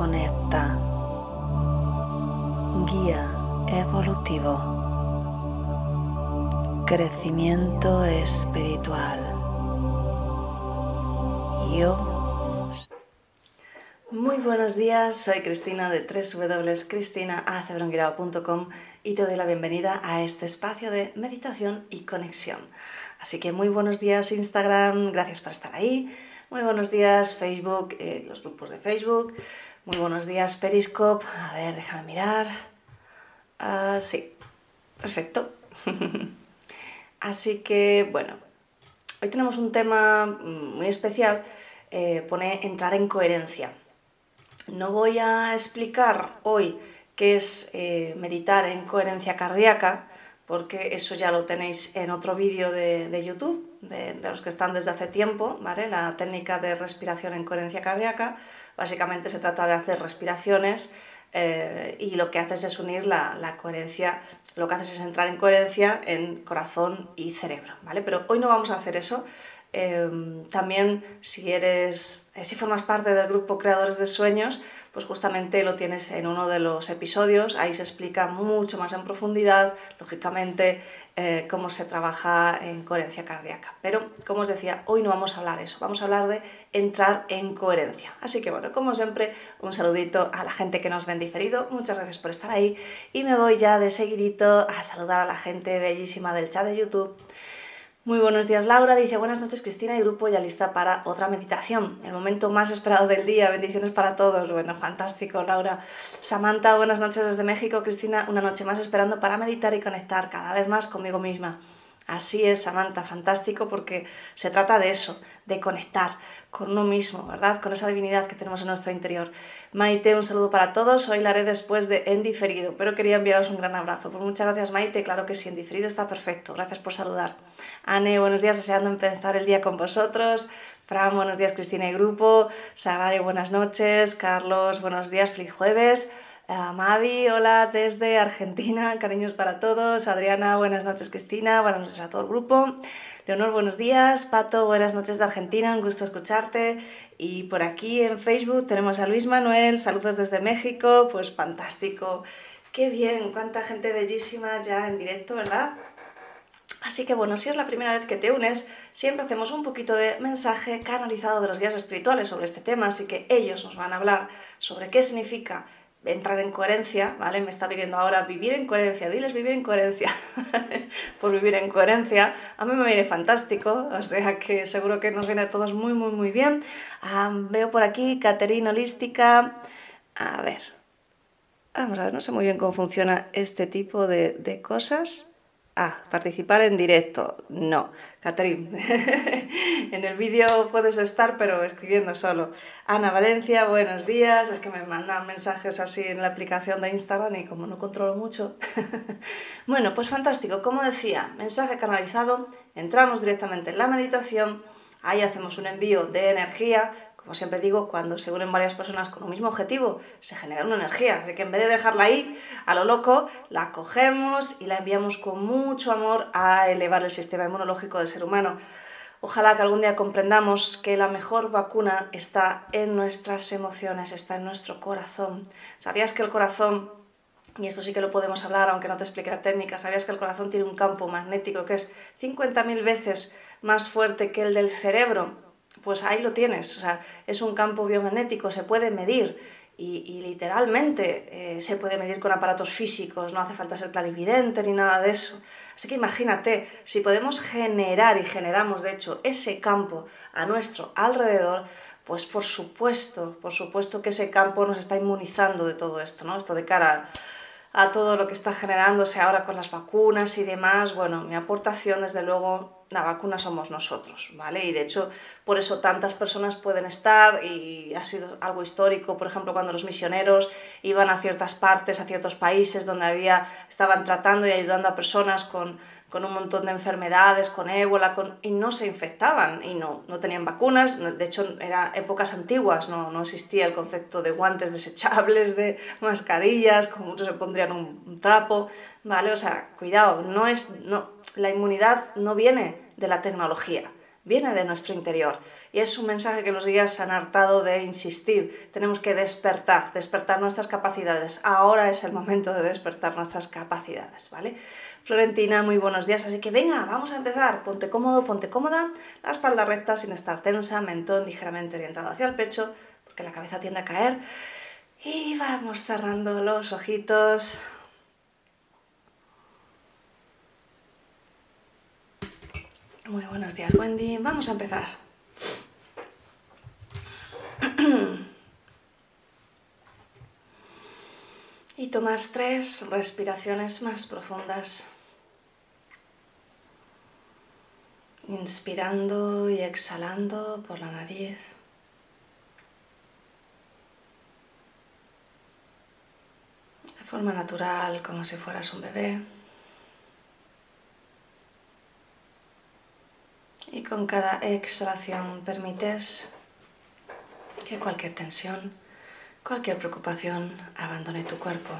conecta, guía evolutivo crecimiento espiritual. Yo. Muy buenos días, soy Cristina de www.cristinaacebrongirao.com y te doy la bienvenida a este espacio de meditación y conexión. Así que muy buenos días Instagram, gracias por estar ahí. Muy buenos días Facebook, eh, los grupos de Facebook. Muy buenos días Periscope. A ver, déjame mirar. Ah, sí, perfecto. Así que, bueno, Hoy tenemos un tema muy especial, eh, pone entrar en coherencia. No voy a explicar hoy qué es eh, meditar en coherencia cardíaca, porque eso ya lo tenéis en otro vídeo de, YouTube, de, los que están desde hace tiempo, ¿vale? La técnica de respiración en coherencia cardíaca. Básicamente se trata de hacer respiraciones eh, y lo que haces es unir la, la, coherencia, lo que haces es entrar en coherencia en corazón y cerebro, ¿vale? Pero hoy no vamos a hacer eso, Em, también si eres, eh, si formas parte del grupo Creadores de Sueños, pues justamente lo tienes en uno de los episodios, ahí se explica mucho más en profundidad, lógicamente, eh, cómo se trabaja en coherencia cardíaca. Pero, como os decía, hoy no vamos a hablar eso, vamos a hablar de entrar en coherencia. Así que bueno, como siempre, un saludito a la gente que nos ven diferido, muchas gracias por estar ahí y me voy ya de seguidito a saludar a la gente bellísima del chat de YouTube muy buenos días Laura, dice buenas noches Cristina y grupo ya lista para otra meditación, el momento más esperado del día, bendiciones para todos, bueno, fantástico Laura. Samantha, buenas noches desde México, Cristina, una noche más esperando para meditar y conectar cada vez más conmigo misma. Así es, Samantha, fantástico porque se trata de eso, de conectar con uno mismo, ¿verdad? Con esa divinidad que tenemos en nuestro interior. Maite, un saludo para todos. Hoy la haré después de en diferido, pero quería enviaros un gran abrazo. Pues muchas gracias, Maite. Claro que sí, en diferido está perfecto. Gracias por saludar. Anne, buenos días, deseando empezar el día con vosotros. Fran, buenos días, Cristina y grupo. Sagrari, buenas noches. Carlos, buenos días, feliz jueves. Uh, Mavi, hola desde Argentina, cariños para todos. Adriana, buenas noches Cristina, buenas noches a todo el grupo. Leonor, buenos días. Pato, buenas noches de Argentina, un gusto escucharte. Y por aquí en Facebook tenemos a Luis Manuel, saludos desde México, pues fantástico. Qué bien, cuánta gente bellísima ya en directo, ¿verdad? Así que bueno, si es la primera vez que te unes, siempre hacemos un poquito de mensaje canalizado de los guías espirituales sobre este tema, así que ellos nos van a hablar sobre qué significa entrar en coherencia, ¿vale? Me está pidiendo ahora vivir en coherencia, diles vivir en coherencia. Por vivir en coherencia, a mí me viene fantástico, o sea que seguro que nos viene a todos muy, muy, muy bien. veo por aquí Caterina Holística. A ver, vamos a ver, no sé muy bien cómo funciona este tipo de, de cosas. Ah, participar en directo. No, Catherine. en el vídeo puedes estar, pero escribiendo solo. Ana Valencia, buenos días. Es que me mandan mensajes así en la aplicación de Instagram y como no controlo mucho. bueno, pues fantástico. Como decía, mensaje canalizado. Entramos directamente en la meditación. Ahí hacemos un envío de energía como siempre digo, cuando se unen varias personas con un mismo objetivo, se genera una energía. Así que en vez de dejarla ahí a lo loco, la cogemos y la enviamos con mucho amor a elevar el sistema inmunológico del ser humano. Ojalá que algún día comprendamos que la mejor vacuna está en nuestras emociones, está en nuestro corazón. ¿Sabías que el corazón, y esto sí que lo podemos hablar aunque no te explique la técnica, sabías que el corazón tiene un campo magnético que es 50.000 veces más fuerte que el del cerebro? Pues ahí lo tienes. O sea, es un campo biomagnético, se puede medir y, literalmente eh, se puede medir con aparatos físicos, no hace falta ser clarividente ni nada de eso. Así que imagínate, si podemos generar y generamos de hecho ese campo a nuestro alrededor, pues por supuesto, por supuesto que ese campo nos está inmunizando de todo esto, ¿no? Esto de cara a todo lo que está generándose ahora con las vacunas y demás, bueno, mi aportación desde luego la vacuna somos nosotros, ¿vale? Y de hecho, por eso tantas personas pueden estar y ha sido algo histórico, por ejemplo, cuando los misioneros iban a ciertas partes, a ciertos países donde había, estaban tratando y ayudando a personas con, con un montón de enfermedades, con ébola, con, y no se infectaban y no, no tenían vacunas, de hecho, eran épocas antiguas, no, no existía el concepto de guantes desechables, de mascarillas, como muchos se pondrían un, un trapo, ¿vale? O sea, cuidado, no es... No, la inmunidad no viene de la tecnología, viene de nuestro interior. Y es un mensaje que los guías han hartado de insistir. Tenemos que despertar, despertar nuestras capacidades. Ahora es el momento de despertar nuestras capacidades, ¿vale? Florentina, muy buenos días. Así que venga, vamos a empezar. Ponte cómodo, ponte cómoda. La espalda recta sin estar tensa, mentón ligeramente orientado hacia el pecho, porque la cabeza tiende a caer. Y vamos cerrando los ojitos. Muy buenos días, Wendy. Vamos a empezar. y tomas tres respiraciones más profundas. inspirando y exhalando por la nariz. De forma natural, como si fueras un bebé. Y con cada exhalación permites que cualquier tensión, cualquier preocupación abandone tu cuerpo.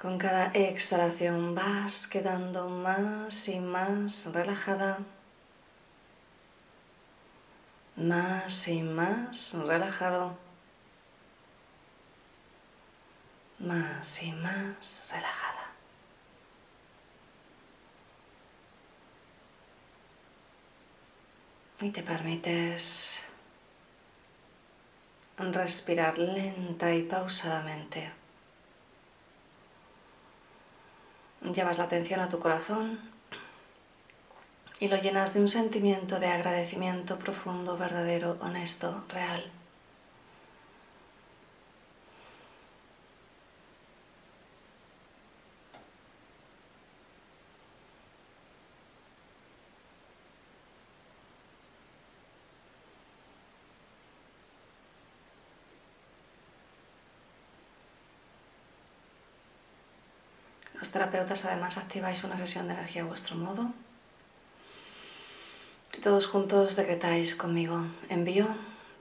Con cada exhalación vas quedando más y más relajada, más y más relajado, más y más relajada. Y te permites respirar lenta y pausadamente. Llevas la atención a tu corazón y lo llenas de un sentimiento de agradecimiento profundo, verdadero, honesto, real. Los terapeutas además activáis una sesión de energía a vuestro modo. Y todos juntos decretáis conmigo, envío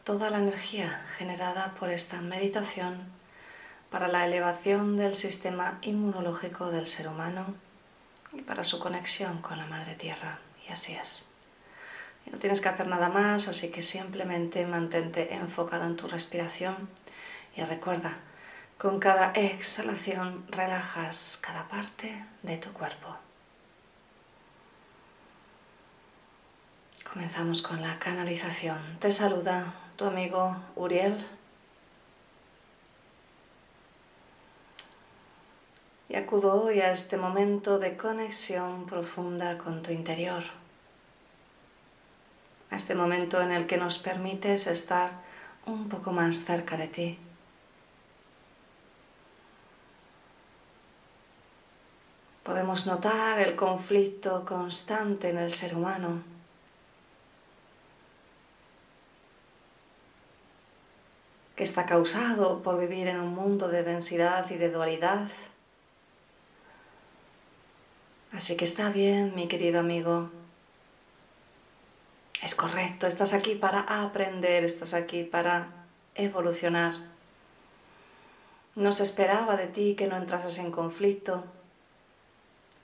toda la energía generada por esta meditación para la elevación del sistema inmunológico del ser humano y para su conexión con la Madre Tierra. Y así es. No tienes que hacer nada más, así que simplemente mantente enfocado en tu respiración y recuerda, con cada exhalación relajas cada parte de tu cuerpo. Comenzamos con la canalización. Te saluda tu amigo Uriel. Y acudo hoy a este momento de conexión profunda con tu interior. A este momento en el que nos permites estar un poco más cerca de ti. Podemos notar el conflicto constante en el ser humano. que está causado por vivir en un mundo de densidad y de dualidad. Así que está bien, mi querido amigo. Es correcto, estás aquí para aprender, estás aquí para evolucionar. No se esperaba de ti que no entrases en conflicto,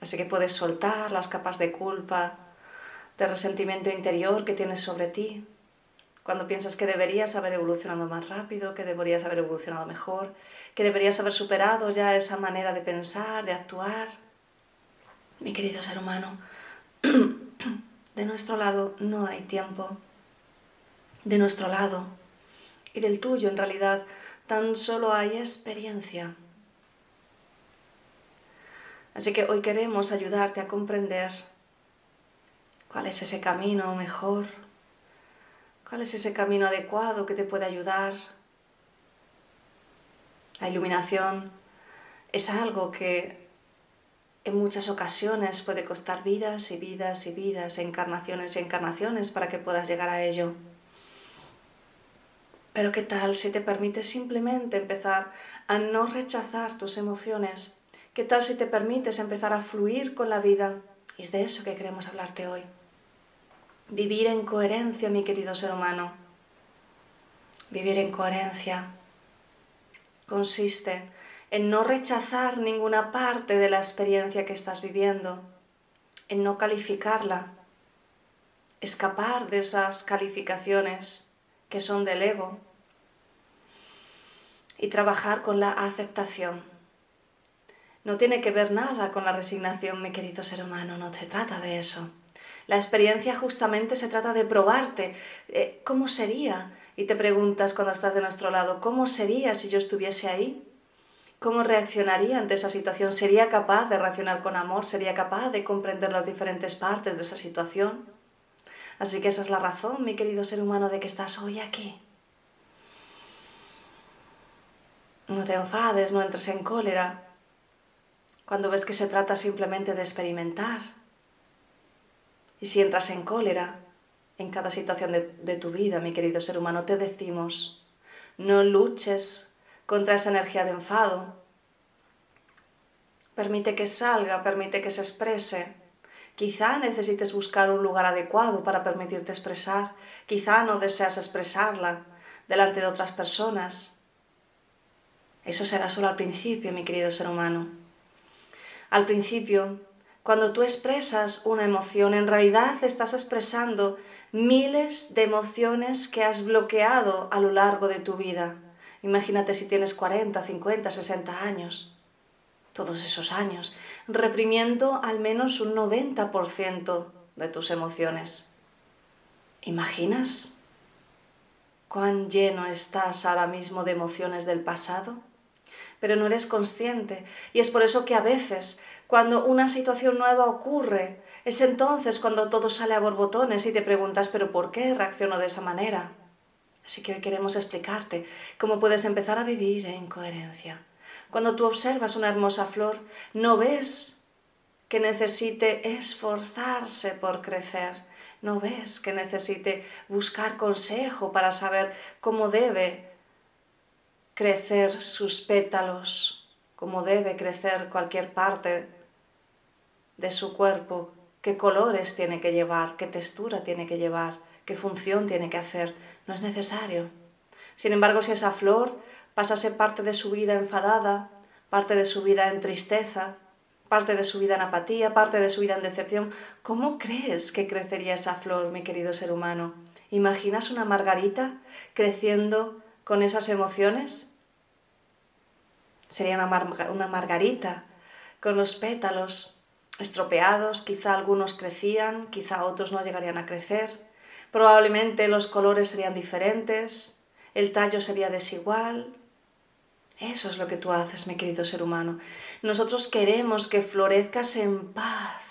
Así que puedes soltar las capas de culpa, de resentimiento interior que tienes sobre ti, cuando piensas que deberías haber evolucionado más rápido, que deberías haber evolucionado mejor, que deberías haber superado ya esa manera de pensar, de actuar. Mi querido ser humano, de nuestro lado no hay tiempo. De nuestro lado y del tuyo en realidad tan solo hay experiencia. Así que hoy queremos ayudarte a comprender cuál es ese camino mejor, cuál es ese camino adecuado que te puede ayudar. La iluminación es algo que en muchas ocasiones puede costar vidas y vidas y vidas, encarnaciones y encarnaciones para que puedas llegar a ello. Pero ¿qué tal si te permites simplemente empezar a no rechazar tus emociones? ¿Qué tal si te permites empezar a fluir con la vida? Y es de eso que queremos hablarte hoy. Vivir en coherencia, mi querido ser humano. Vivir en coherencia consiste en no rechazar ninguna parte de la experiencia que estás viviendo, en no calificarla, escapar de esas calificaciones que son del ego y trabajar con la aceptación no tiene que ver nada con la resignación, mi querido ser humano, no se trata de eso. La experiencia justamente se trata de probarte. Eh, ¿Cómo sería? Y te preguntas cuando estás de nuestro lado, ¿cómo sería si yo estuviese ahí? ¿Cómo reaccionaría ante esa situación? ¿Sería capaz de reaccionar con amor? ¿Sería capaz de comprender las diferentes partes de esa situación? Así que esa es la razón, mi querido ser humano, de que estás hoy aquí. No te enfades, no entres en cólera, cuando ves que se trata simplemente de experimentar. Y si entras en cólera en cada situación de, de tu vida, mi querido ser humano, te decimos, no luches contra esa energía de enfado. Permite que salga, permite que se exprese. Quizá necesites buscar un lugar adecuado para permitirte expresar. Quizá no deseas expresarla delante de otras personas. Eso será solo al principio, mi querido ser humano. Al principio, cuando tú expresas una emoción, en realidad estás expresando miles de emociones que has bloqueado a lo largo de tu vida. Imagínate si tienes 40, 50, 60 años, todos esos años, reprimiendo al menos un 90% de tus emociones. ¿Imaginas cuán lleno estás ahora mismo de emociones del pasado? Pero no eres consciente y es por eso que a veces, cuando una situación nueva ocurre, es entonces cuando todo sale a borbotones y te preguntas, pero ¿por qué reacciono de esa manera? Así que hoy queremos explicarte cómo puedes empezar a vivir en coherencia. Cuando tú observas una hermosa flor, no ves que necesite esforzarse por crecer, no ves que necesite buscar consejo para saber cómo debe crecer sus pétalos, cómo debe crecer cualquier parte de su cuerpo, qué colores tiene que llevar, qué textura tiene que llevar, qué función tiene que hacer no es necesario. Sin embargo, si esa flor pasa a ser parte de su vida enfadada, parte de su vida en tristeza, parte de su vida en apatía, parte de su vida en decepción, ¿cómo crees que crecería esa flor, mi querido ser humano? ¿Imaginas una margarita creciendo con esas emociones? Sería una, una margarita con los pétalos estropeados, quizá algunos crecían, quizá otros no llegarían a crecer Probablemente los colores serían diferentes, el tallo sería desigual. Eso es lo que tú haces, mi querido ser humano. Nosotros queremos que florezcas en paz.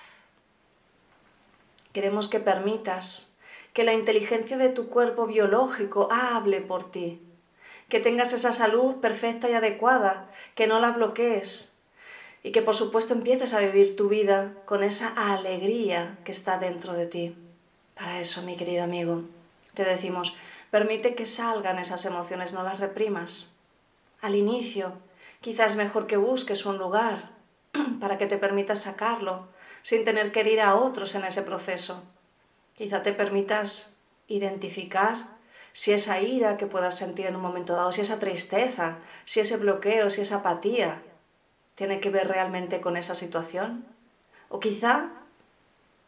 Queremos que permitas que la inteligencia de tu cuerpo biológico hable por ti, que tengas esa salud perfecta y adecuada, que no la bloquees y que por supuesto empieces a vivir tu vida con esa alegría que está dentro de ti. Para eso, mi querido amigo, te decimos, permite que salgan esas emociones, no las reprimas. Al inicio, quizás mejor que busques un lugar para que te permitas sacarlo sin tener que herir a otros en ese proceso. Quizá te permitas identificar si esa ira que puedas sentir en un momento dado, si esa tristeza, si ese bloqueo, si esa apatía, tiene que ver realmente con esa situación. O quizá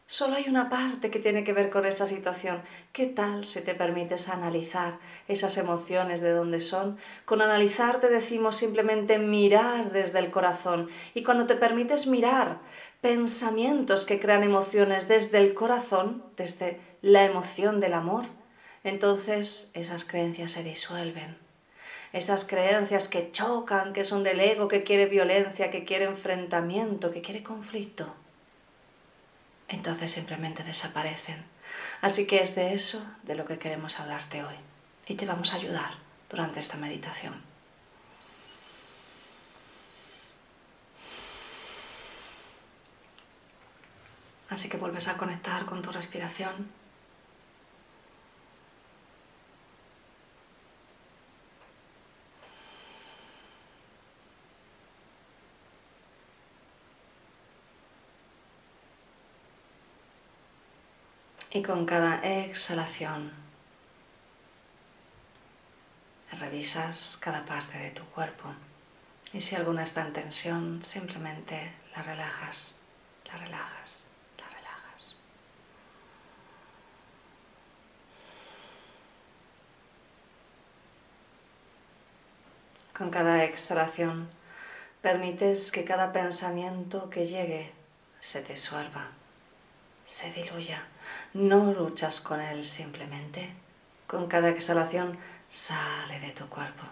Solo hay una parte que tiene que ver con esa situación. ¿Qué tal si te permites analizar esas emociones de dónde son? Con analizar te decimos simplemente mirar desde el corazón. Y cuando te permites mirar pensamientos que crean emociones desde el corazón, desde la emoción del amor, entonces esas creencias se disuelven. Esas creencias que chocan, que son del ego, que quiere violencia, que quiere enfrentamiento, que quiere conflicto entonces simplemente desaparecen. Así que es de eso de lo que queremos hablarte hoy y te vamos a ayudar durante esta meditación. Así que vuelves a conectar con tu respiración. Y con cada exhalación revisas cada parte de tu cuerpo y si alguna está en tensión simplemente la relajas, la relajas, la relajas. Con cada exhalación permites que cada pensamiento que llegue se disuelva, se diluya no luchas con él simplemente. Con cada exhalación sale de tu cuerpo.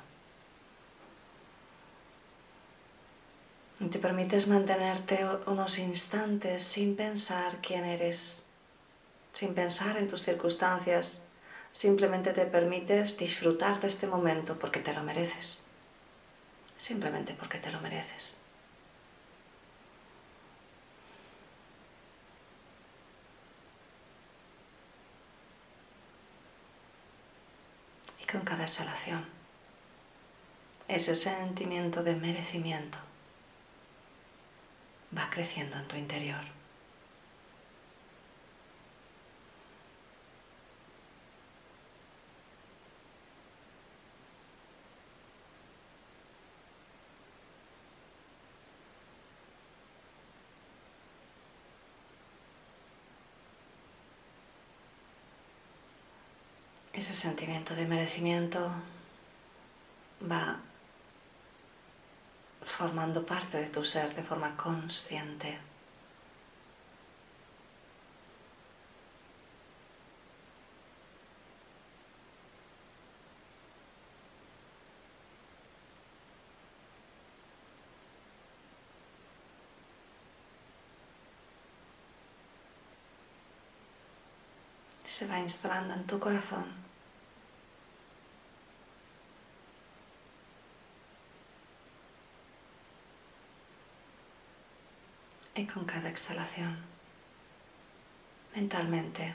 Y te permites mantenerte unos instantes sin pensar quién eres, sin pensar en tus circunstancias. Simplemente te permites disfrutar de este momento porque te lo mereces. Simplemente porque te lo mereces. Con cada exhalación ese sentimiento de merecimiento va creciendo en tu interior. Ese sentimiento de merecimiento va formando parte de tu ser de forma consciente. se va instalando en tu corazón. Y con cada exhalación, mentalmente,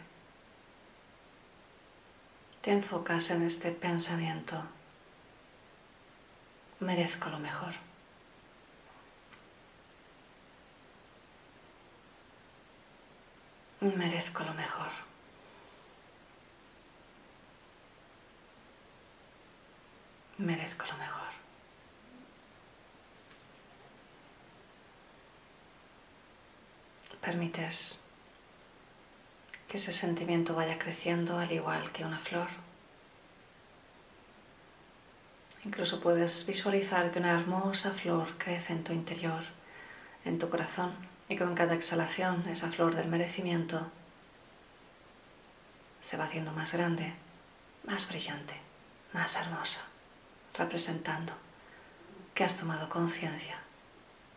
te enfocas en este pensamiento. Merezco lo mejor. Merezco lo mejor. Merezco lo mejor. Permites que ese sentimiento vaya creciendo al igual que una flor. Incluso puedes visualizar que una hermosa flor crece en tu interior, en tu corazón, y con cada exhalación esa flor del merecimiento se va haciendo más grande, más brillante, más hermosa, representando que has tomado conciencia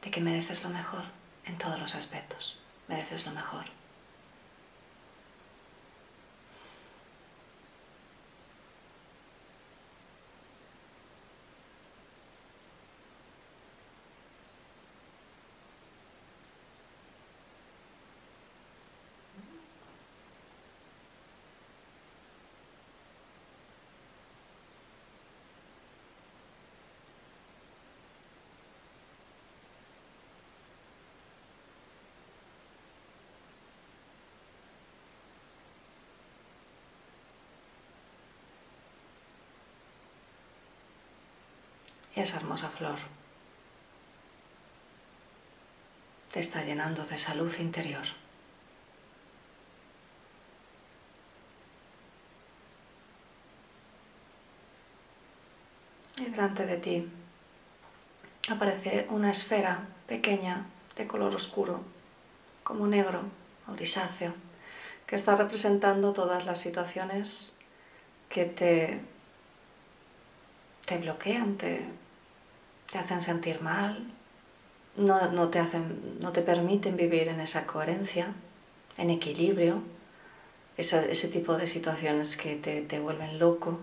de que mereces lo mejor en todos los aspectos mereces lo mejor. Esa hermosa flor te está llenando de salud interior. Y delante de ti aparece una esfera pequeña de color oscuro, como negro o grisáceo, que está representando todas las situaciones que te, te bloquean, te, te hacen sentir mal, no, te, hacen, no te permiten vivir en esa coherencia, en equilibrio, ese tipo de situaciones que te, te vuelven loco.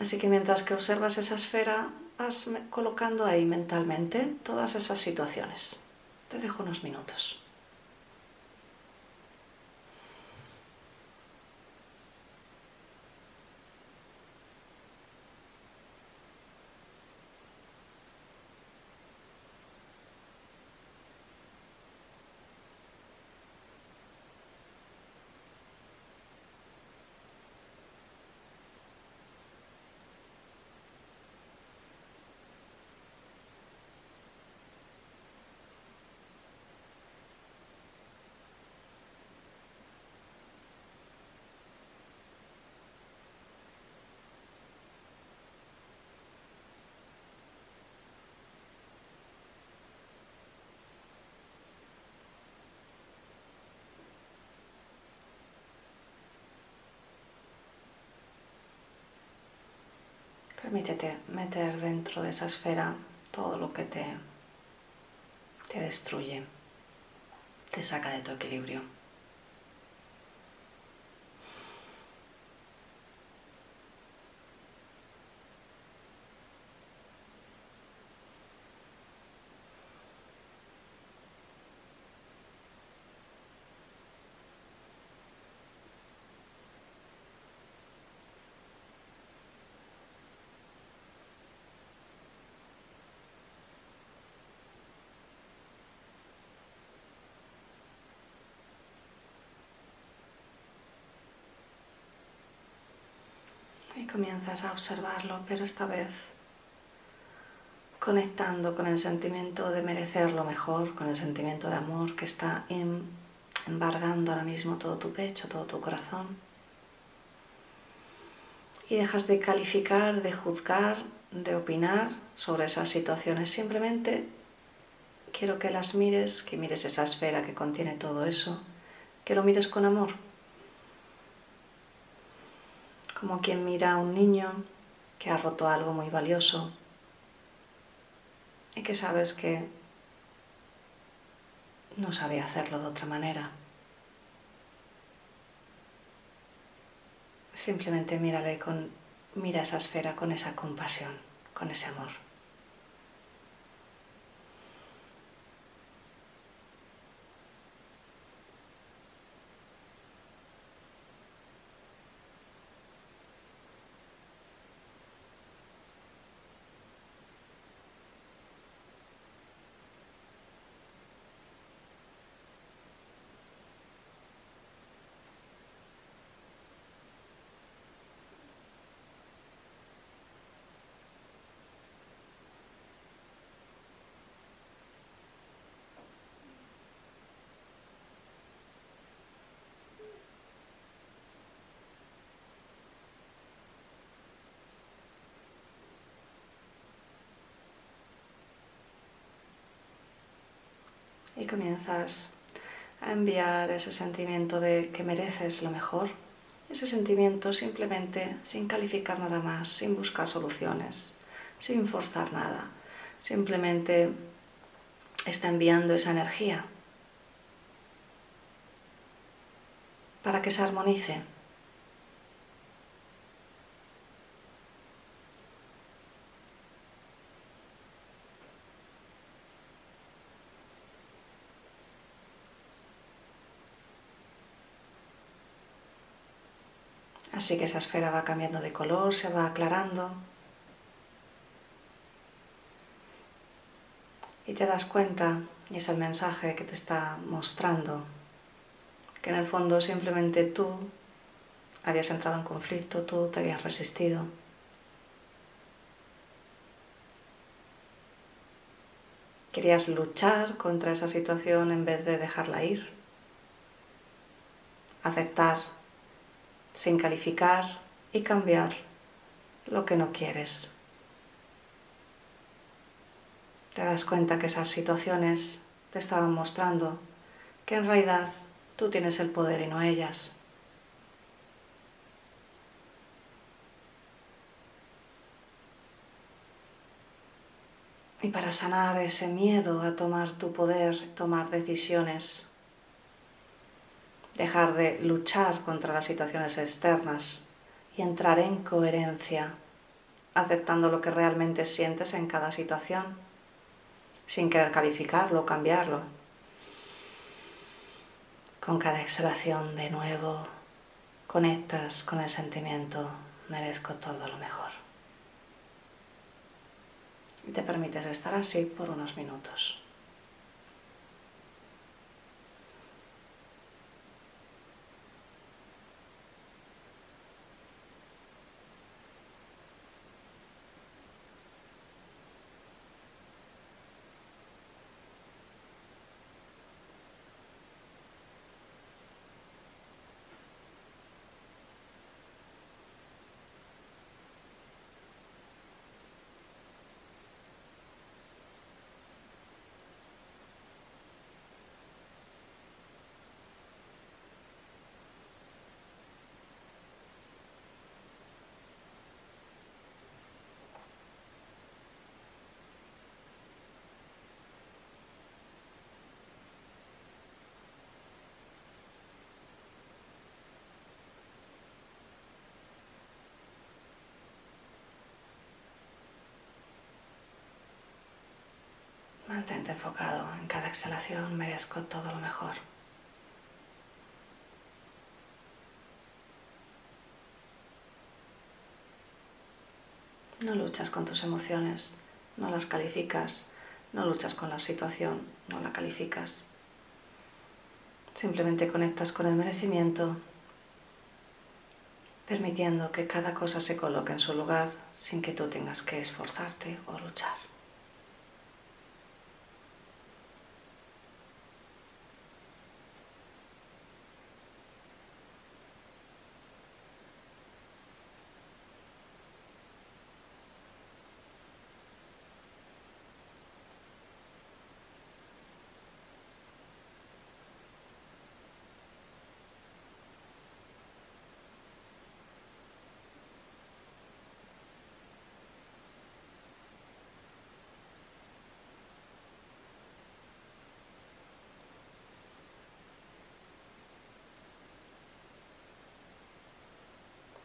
Así que mientras que observas esa esfera, vas colocando ahí mentalmente todas esas situaciones. Te dejo unos minutos. Permítete meter dentro de esa esfera todo lo que te, te destruye, te saca de tu equilibrio. Comienzas a observarlo, pero esta vez conectando con el sentimiento de merecer lo mejor, con el sentimiento de amor que está embargando ahora mismo todo tu pecho, todo tu corazón. Y dejas de calificar, de juzgar, de opinar sobre esas situaciones. Simplemente quiero que las mires, que mires esa esfera que contiene todo eso, que lo mires con amor. Como quien mira a un niño que ha roto algo muy valioso y que sabes que no sabe hacerlo de otra manera. Simplemente mírale con, mira esa esfera con esa compasión, con ese amor. y comienzas a enviar ese sentimiento de que mereces lo mejor, ese sentimiento simplemente sin calificar nada más, sin buscar soluciones, sin forzar nada, simplemente está enviando esa energía para que se armonice Así que esa esfera va cambiando de color, se va aclarando. Y te das cuenta, y es el mensaje que te está mostrando, que en el fondo simplemente tú habías entrado en conflicto, tú te habías resistido. Querías luchar contra esa situación en vez de dejarla ir, aceptar sin calificar y cambiar lo que no quieres. Te das cuenta que esas situaciones te estaban mostrando que en realidad tú tienes el poder y no ellas. Y para sanar ese miedo a tomar tu poder, tomar decisiones, dejar de luchar contra las situaciones externas y entrar en coherencia, aceptando lo que realmente sientes en cada situación, sin querer calificarlo o cambiarlo. Con cada exhalación de nuevo conectas con el sentimiento, merezco todo lo mejor. Y te permites estar así por unos minutos. Enfocado en cada exhalación, merezco todo lo mejor. No luchas con tus emociones, no las calificas, no luchas con la situación, no la calificas. Simplemente conectas con el merecimiento permitiendo que cada cosa se coloque en su lugar sin que tú tengas que esforzarte o luchar.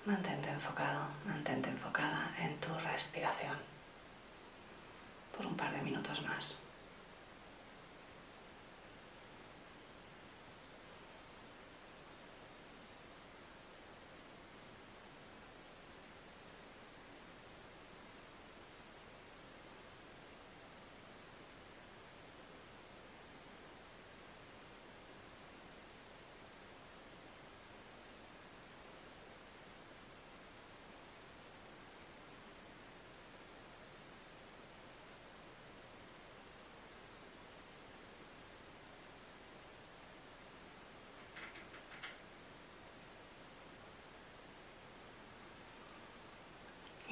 Mantente enfocado, mantente enfocada en tu respiración por un par de minutos más.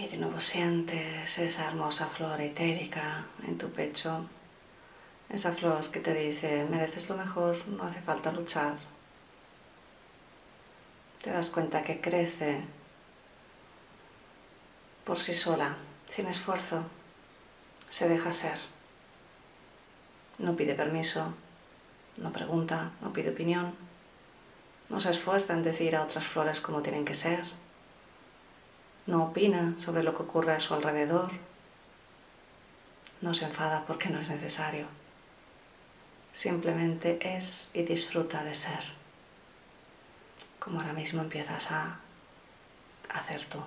Y de nuevo sientes esa hermosa flor etérica en tu pecho, esa flor que te dice, mereces lo mejor, no hace falta luchar. Te das cuenta que crece por sí sola, sin esfuerzo, se deja ser. No pide permiso, no pregunta, no pide opinión, no se esfuerza en decir a otras flores cómo tienen que ser no opina sobre lo que ocurre a su alrededor, no se enfada porque no es necesario, simplemente es y disfruta de ser, como ahora mismo empiezas a hacer tú.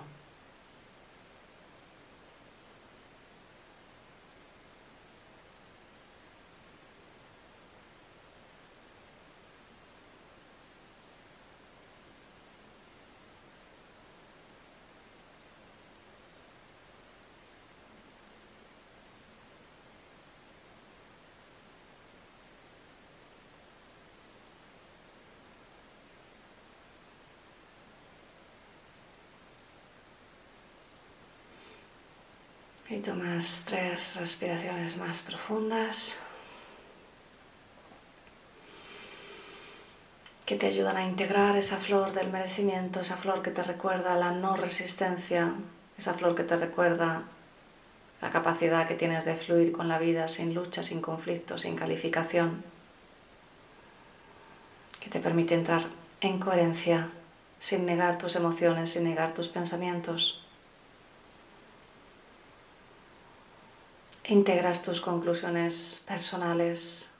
Y tomas tres respiraciones más profundas que te ayudan a integrar esa flor del merecimiento, esa flor que te recuerda la no resistencia, esa flor que te recuerda la capacidad que tienes de fluir con la vida sin lucha, sin conflicto, sin calificación, que te permite entrar en coherencia sin negar tus emociones, sin negar tus pensamientos integras tus conclusiones personales,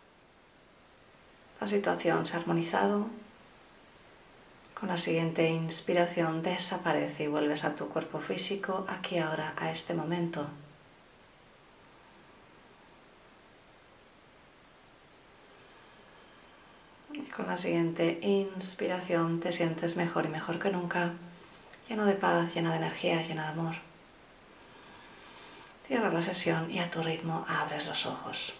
la situación se ha armonizado, con la siguiente inspiración desaparece y vuelves a tu cuerpo físico aquí ahora, a este momento. Con la siguiente inspiración te sientes mejor y mejor que nunca, lleno de paz, lleno de energía, lleno de amor. Cierra la sesión y a tu ritmo abres los ojos.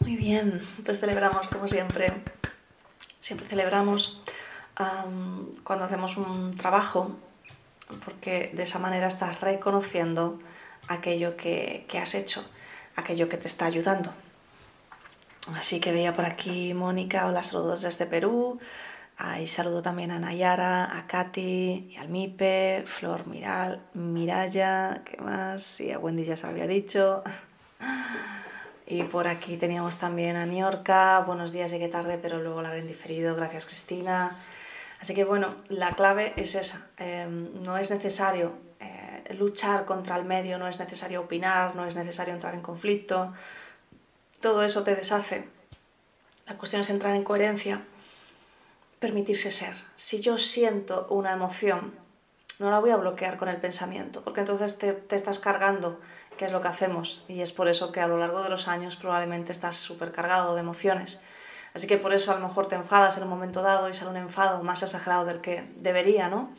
Muy bien, pues celebramos como siempre. Siempre celebramos cuando hacemos un trabajo, porque de esa manera estás reconociendo aquello que, has hecho, aquello que te está ayudando. Así que veía por aquí Mónica, hola, saludos desde Perú. Y saludo también a Nayara, a Katy, y al Mipe, Flor Miral, Miraya, ¿qué más? Y a Wendy ya se había dicho. Y por aquí teníamos también a Niorca, buenos días, llegué tarde, pero luego la habré diferido, gracias Cristina. Así que bueno, la clave es esa, em, no es necesario eh, luchar contra el medio, no es necesario opinar, no es necesario entrar en conflicto, todo eso te deshace. La cuestión es entrar en coherencia permitirse ser. Si yo siento una emoción no la voy a bloquear con el pensamiento, porque entonces te, te estás cargando, que es lo que hacemos, y es por eso que a lo largo de los años probablemente estás súper cargado de emociones. Así que por eso a lo mejor te enfadas en un momento dado y sale un enfado más exagerado del que debería, ¿no?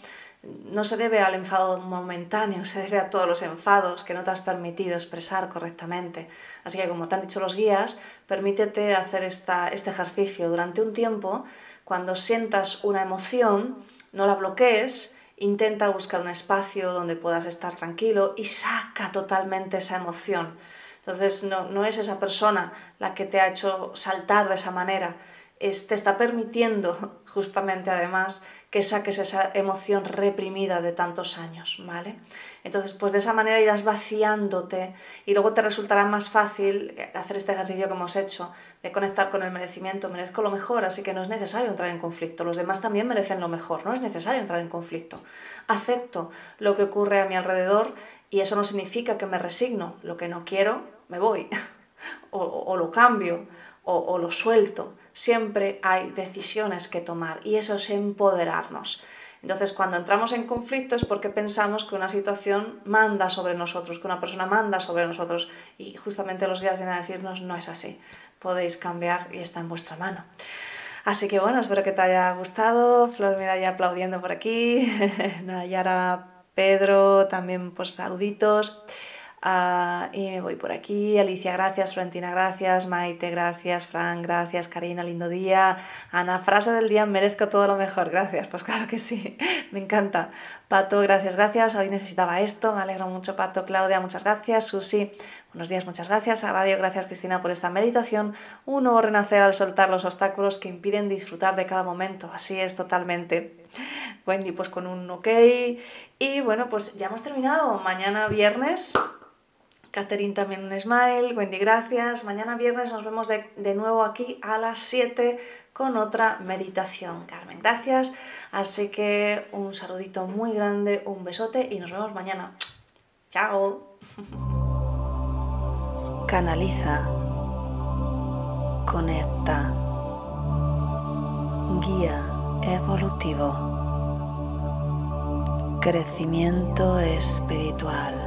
No se debe al enfado momentáneo, se debe a todos los enfados que no te has permitido expresar correctamente. Así que como te han dicho los guías, permítete hacer esta, este ejercicio durante un tiempo. Cuando sientas una emoción, no la bloquees, intenta buscar un espacio donde puedas estar tranquilo y saca totalmente esa emoción entonces no, es esa persona la que te ha hecho saltar de esa manera, es, te está permitiendo justamente además que saques esa emoción reprimida de tantos años, ¿vale? Entonces, pues de esa manera irás vaciándote y luego te resultará más fácil hacer este ejercicio que hemos hecho, de conectar con el merecimiento, merezco lo mejor, así que no es necesario entrar en conflicto, los demás también merecen lo mejor, no es necesario entrar en conflicto. Acepto lo que ocurre a mi alrededor y eso no significa que me resigno, lo que no quiero me voy, o, lo cambio, o, lo suelto. Siempre hay decisiones que tomar y eso es empoderarnos. Entonces, cuando entramos en conflicto es porque pensamos que una situación manda sobre nosotros, que una persona manda sobre nosotros. Y justamente los guías vienen a decirnos, no es así. Podéis cambiar y está en vuestra mano. Así que bueno, espero que te haya gustado. Flor, mira ya aplaudiendo por aquí. Nayara, Pedro, también pues saluditos. Y me voy por aquí. Alicia, gracias. Florentina, gracias. Maite, gracias. Fran, gracias. Karina, lindo día. Ana, frase del día, merezco todo lo mejor. Gracias. Pues claro que sí. me encanta. Pato, gracias, gracias. Hoy necesitaba esto. Me alegro mucho, Pato. Claudia, muchas gracias. Susi, buenos días, muchas gracias. A Radio, gracias, Cristina, por esta meditación. Un nuevo renacer al soltar los obstáculos que impiden disfrutar de cada momento. Así es, totalmente. Wendy, pues con un ok. Y bueno, pues ya hemos terminado. Mañana viernes Catherine también un smile, Wendy gracias. Mañana viernes nos vemos de, de, nuevo aquí a las 7 con otra meditación. Carmen, gracias. Así que un saludito muy grande, un besote y nos vemos mañana. Chao. Canaliza. Conecta. Guía evolutivo. Crecimiento espiritual